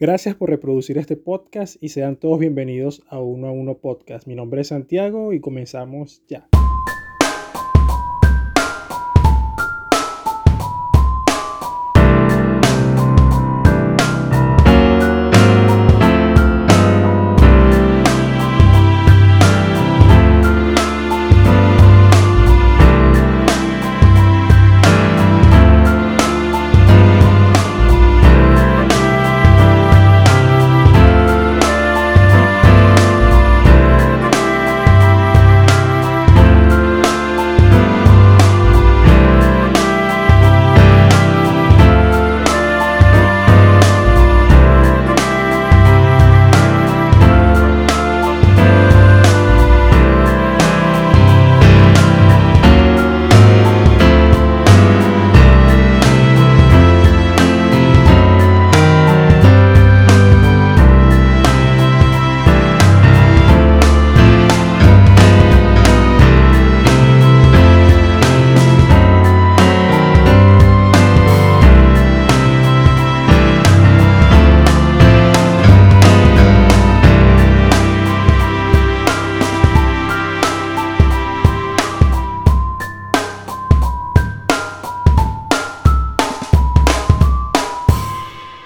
Gracias por reproducir este podcast y sean todos bienvenidos a Uno a Uno Podcast. Mi nombre es Santiago y comenzamos ya.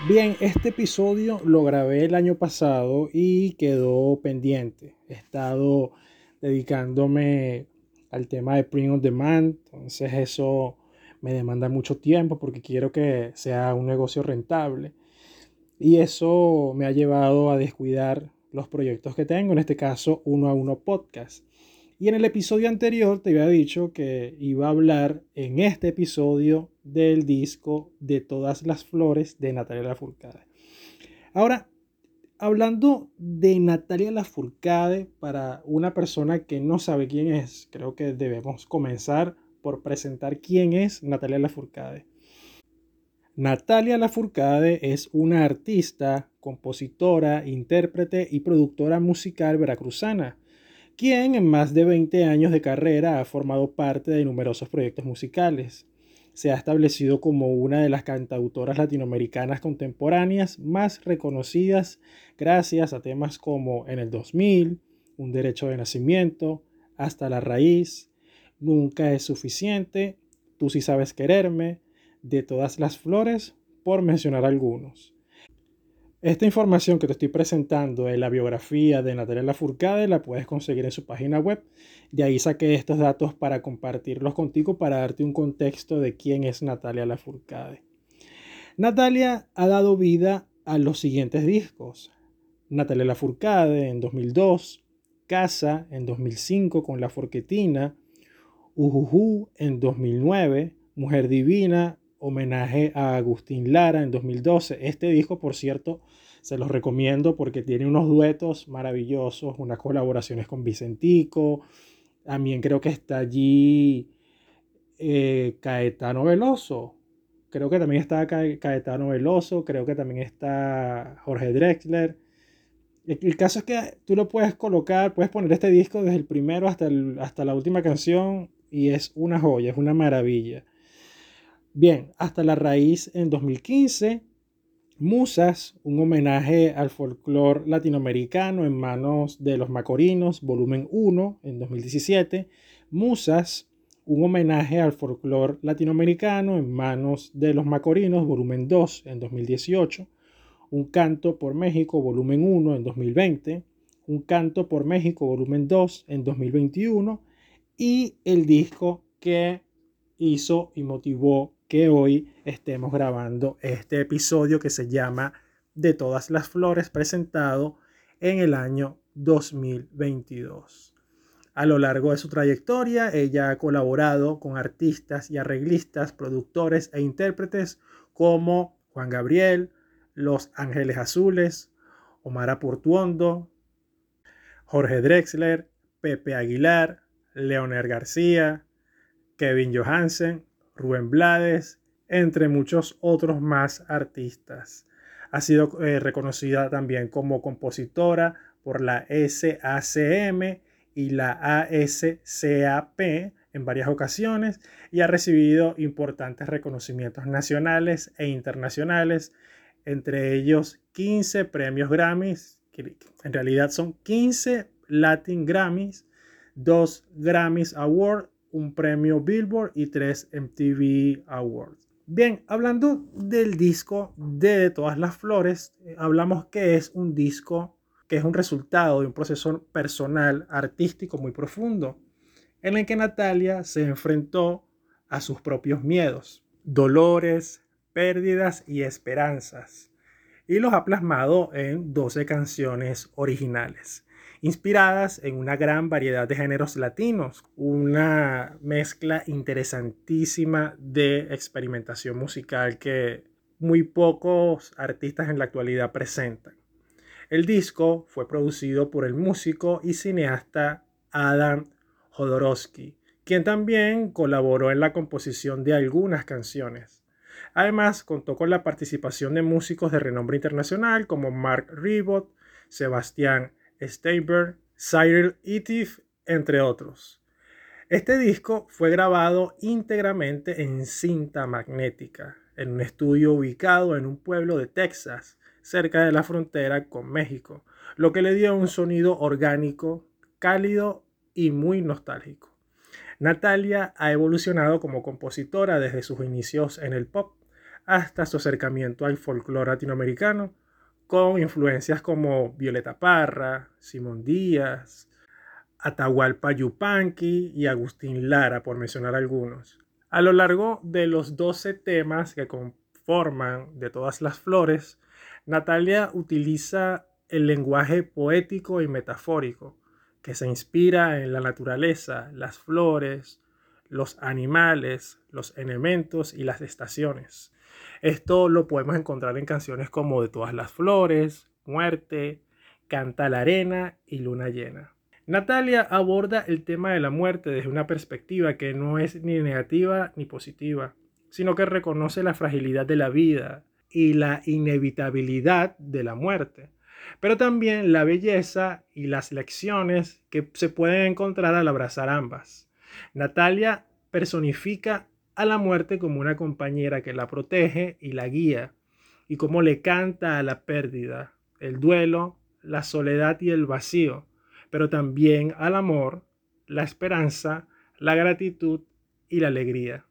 Bien, este episodio lo grabé el año pasado y quedó pendiente. He estado dedicándome al tema de print on demand, entonces eso me demanda mucho tiempo porque quiero que sea un negocio rentable. Y eso me ha llevado a descuidar los proyectos que tengo, en este caso uno a uno podcast. Y en el episodio anterior te había dicho que iba a hablar en este episodio del disco de todas las flores de Natalia Lafourcade. Ahora, hablando de Natalia Lafourcade, para una persona que no sabe quién es, creo que debemos comenzar por presentar quién es Natalia Lafourcade. Natalia Lafourcade es una artista, compositora, intérprete y productora musical veracruzana quien en más de 20 años de carrera ha formado parte de numerosos proyectos musicales. Se ha establecido como una de las cantautoras latinoamericanas contemporáneas más reconocidas gracias a temas como En el 2000, Un derecho de nacimiento, Hasta la raíz, Nunca es suficiente, Tú sí sabes quererme, De todas las flores, por mencionar algunos. Esta información que te estoy presentando de la biografía de Natalia Lafourcade la puedes conseguir en su página web. De ahí saqué estos datos para compartirlos contigo para darte un contexto de quién es Natalia Lafourcade. Natalia ha dado vida a los siguientes discos. Natalia Lafourcade en 2002, Casa en 2005 con La Forquetina, Ujuju en 2009, Mujer Divina homenaje a Agustín Lara en 2012. Este disco, por cierto, se los recomiendo porque tiene unos duetos maravillosos, unas colaboraciones con Vicentico. También creo que está allí eh, Caetano Veloso. Creo que también está Caetano Veloso. Creo que también está Jorge Drexler. El, caso es que tú lo puedes colocar, puedes poner este disco desde el primero hasta, hasta la última canción y es una joya, es una maravilla. Bien, hasta la raíz en 2015, Musas, un homenaje al folclore latinoamericano en manos de los Macorinos, volumen 1 en 2017. Musas, un homenaje al folclore latinoamericano en manos de los Macorinos, volumen 2 en 2018. Un canto por México, volumen 1 en 2020. Un canto por México, volumen 2 en 2021. Y el disco que hizo y motivó que hoy estemos grabando este episodio que se llama De todas las flores presentado en el año 2022. A lo largo de su trayectoria, ella ha colaborado con artistas y arreglistas, productores e intérpretes como Juan Gabriel, Los Ángeles Azules, Omar Portuondo, Jorge Drexler, Pepe Aguilar, Leonel García, Kevin Johansen, Rubén Blades, entre muchos otros más artistas. Ha sido eh, reconocida también como compositora por la SACM y la ASCAP en varias ocasiones y ha recibido importantes reconocimientos nacionales e internacionales entre ellos 15 premios Grammys, que en realidad son 15 Latin Grammys, 2 Grammys Awards, un premio Billboard y 3 MTV Awards. Bien, hablando del disco de Todas las Flores, eh, hablamos que es un disco que es un resultado de un proceso personal, artístico muy profundo, en el que Natalia se enfrentó a sus propios miedos, dolores, pérdidas y esperanzas, y los ha plasmado en 12 canciones originales, inspiradas en una gran variedad de géneros latinos, una mezcla interesantísima de experimentación musical que muy pocos artistas en la actualidad presentan. El disco fue producido por el músico y cineasta Adam Jodorowsky, quien también colaboró en la composición de algunas canciones. Además, contó con la participación de músicos de renombre internacional como Mark Ribot, Sebastián Steinberg, Cyril Etif, entre otros. Este disco fue grabado íntegramente en cinta magnética, en un estudio ubicado en un pueblo de Texas, cerca de la frontera con México, lo que le dio un sonido orgánico, cálido y muy nostálgico. Natalia ha evolucionado como compositora desde sus inicios en el pop hasta su acercamiento al folclore latinoamericano, con influencias como Violeta Parra, Simón Díaz, Atahualpa Yupanqui y Agustín Lara, por mencionar algunos. A lo largo de los 12 temas que conforman de todas las flores, Natalia utiliza el lenguaje poético y metafórico, que se inspira en la naturaleza, las flores, los animales, los elementos y las estaciones. Esto lo podemos encontrar en canciones como De todas las flores, Muerte, Canta la arena y Luna llena. Natalia aborda el tema de la muerte desde una perspectiva que no es ni negativa ni positiva, sino que reconoce la fragilidad de la vida, y la inevitabilidad de la muerte, pero también la belleza y las lecciones que se pueden encontrar al abrazar ambas. Natalia personifica a la muerte como una compañera que la protege y la guía, y como le canta a la pérdida, el duelo, la soledad y el vacío, pero también al amor, la esperanza, la gratitud y la alegría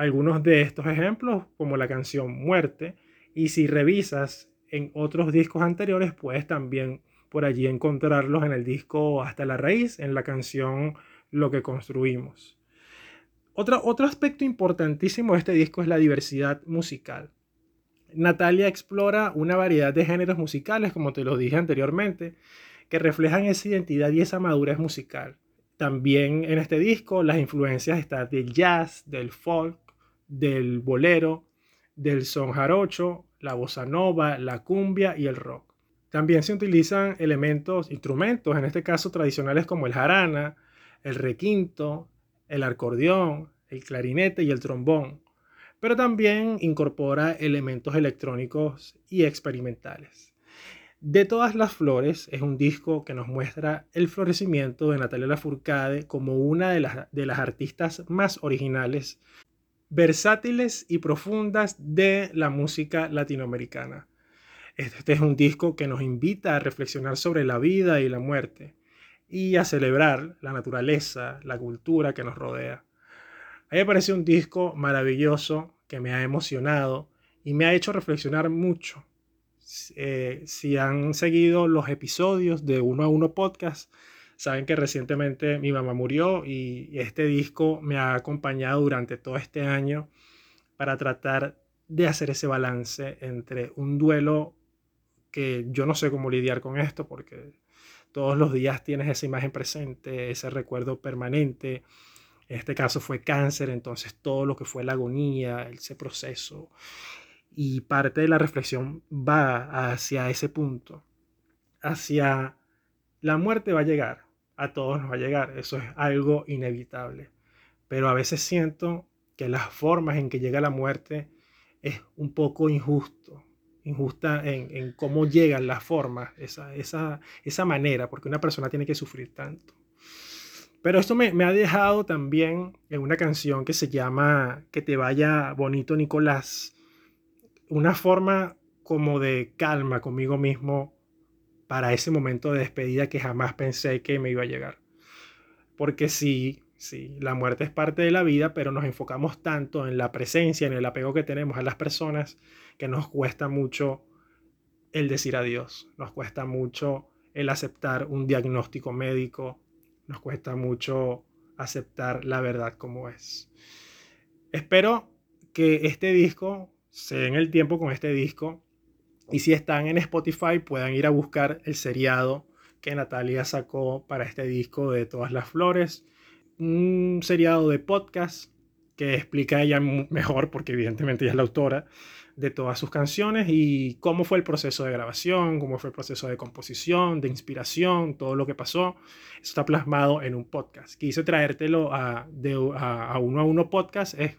algunos de estos ejemplos, como la canción Muerte, y si revisas en otros discos anteriores, puedes también por allí encontrarlos en el disco Hasta la Raíz, en la canción Lo que construimos. Otro, otro aspecto importantísimo de este disco es la diversidad musical. Natalia explora una variedad de géneros musicales, como te lo dije anteriormente, que reflejan esa identidad y esa madurez musical. También en este disco las influencias están del jazz, del folk, del bolero, del son jarocho, la bossa nova, la cumbia y el rock. También se utilizan elementos, instrumentos, en este caso tradicionales como el jarana, el requinto, el acordeón, el clarinete y el trombón, pero también incorpora elementos electrónicos y experimentales. De todas las flores es un disco que nos muestra el florecimiento de Natalia Lafourcade como una de las, de las artistas más originales versátiles y profundas de la música latinoamericana. Este es un disco que nos invita a reflexionar sobre la vida y la muerte y a celebrar la naturaleza, la cultura que nos rodea. A mí me parece un disco maravilloso que me ha emocionado y me ha hecho reflexionar mucho. Eh, si han seguido los episodios de Uno a Uno Podcast, Saben que recientemente mi mamá murió y este disco me ha acompañado durante todo este año para tratar de hacer ese balance entre un duelo que yo no sé cómo lidiar con esto porque todos los días tienes esa imagen presente, ese recuerdo permanente. En este caso fue cáncer, entonces todo lo que fue la agonía, ese proceso. Y parte de la reflexión va hacia ese punto, hacia la muerte va a llegar, a todos nos va a llegar, eso es algo inevitable. Pero a veces siento que las formas en que llega la muerte es un poco injusto, injusta en, cómo llegan las formas, esa, esa, esa, manera, porque una persona tiene que sufrir tanto. Pero esto me, me ha dejado también en una canción que se llama Que te vaya bonito Nicolás, una forma como de calma conmigo mismo para ese momento de despedida que jamás pensé que me iba a llegar. Porque sí, sí, la muerte es parte de la vida, pero nos enfocamos tanto en la presencia, en el apego que tenemos a las personas, que nos cuesta mucho el decir adiós, nos cuesta mucho el aceptar un diagnóstico médico, nos cuesta mucho aceptar la verdad como es. Espero que este disco, se den el tiempo con este disco, y si están en Spotify puedan ir a buscar el seriado que Natalia sacó para este disco de Todas las Flores, un seriado de podcast que explica ella mejor, porque evidentemente ella es la autora, de todas sus canciones y cómo fue el proceso de grabación, cómo fue el proceso de composición, de inspiración, todo lo que pasó. Está plasmado en un podcast. Quise traértelo a, de, a, uno a uno podcast es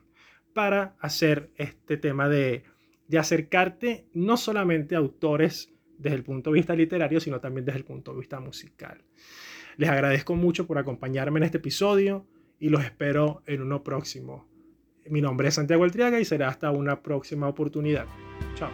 para hacer este tema de, de acercarte no solamente a autores desde el punto de vista literario, sino también desde el punto de vista musical. Les agradezco mucho por acompañarme en este episodio y los espero en uno próximo. Mi nombre es Santiago Altriaga y será hasta una próxima oportunidad. Chao.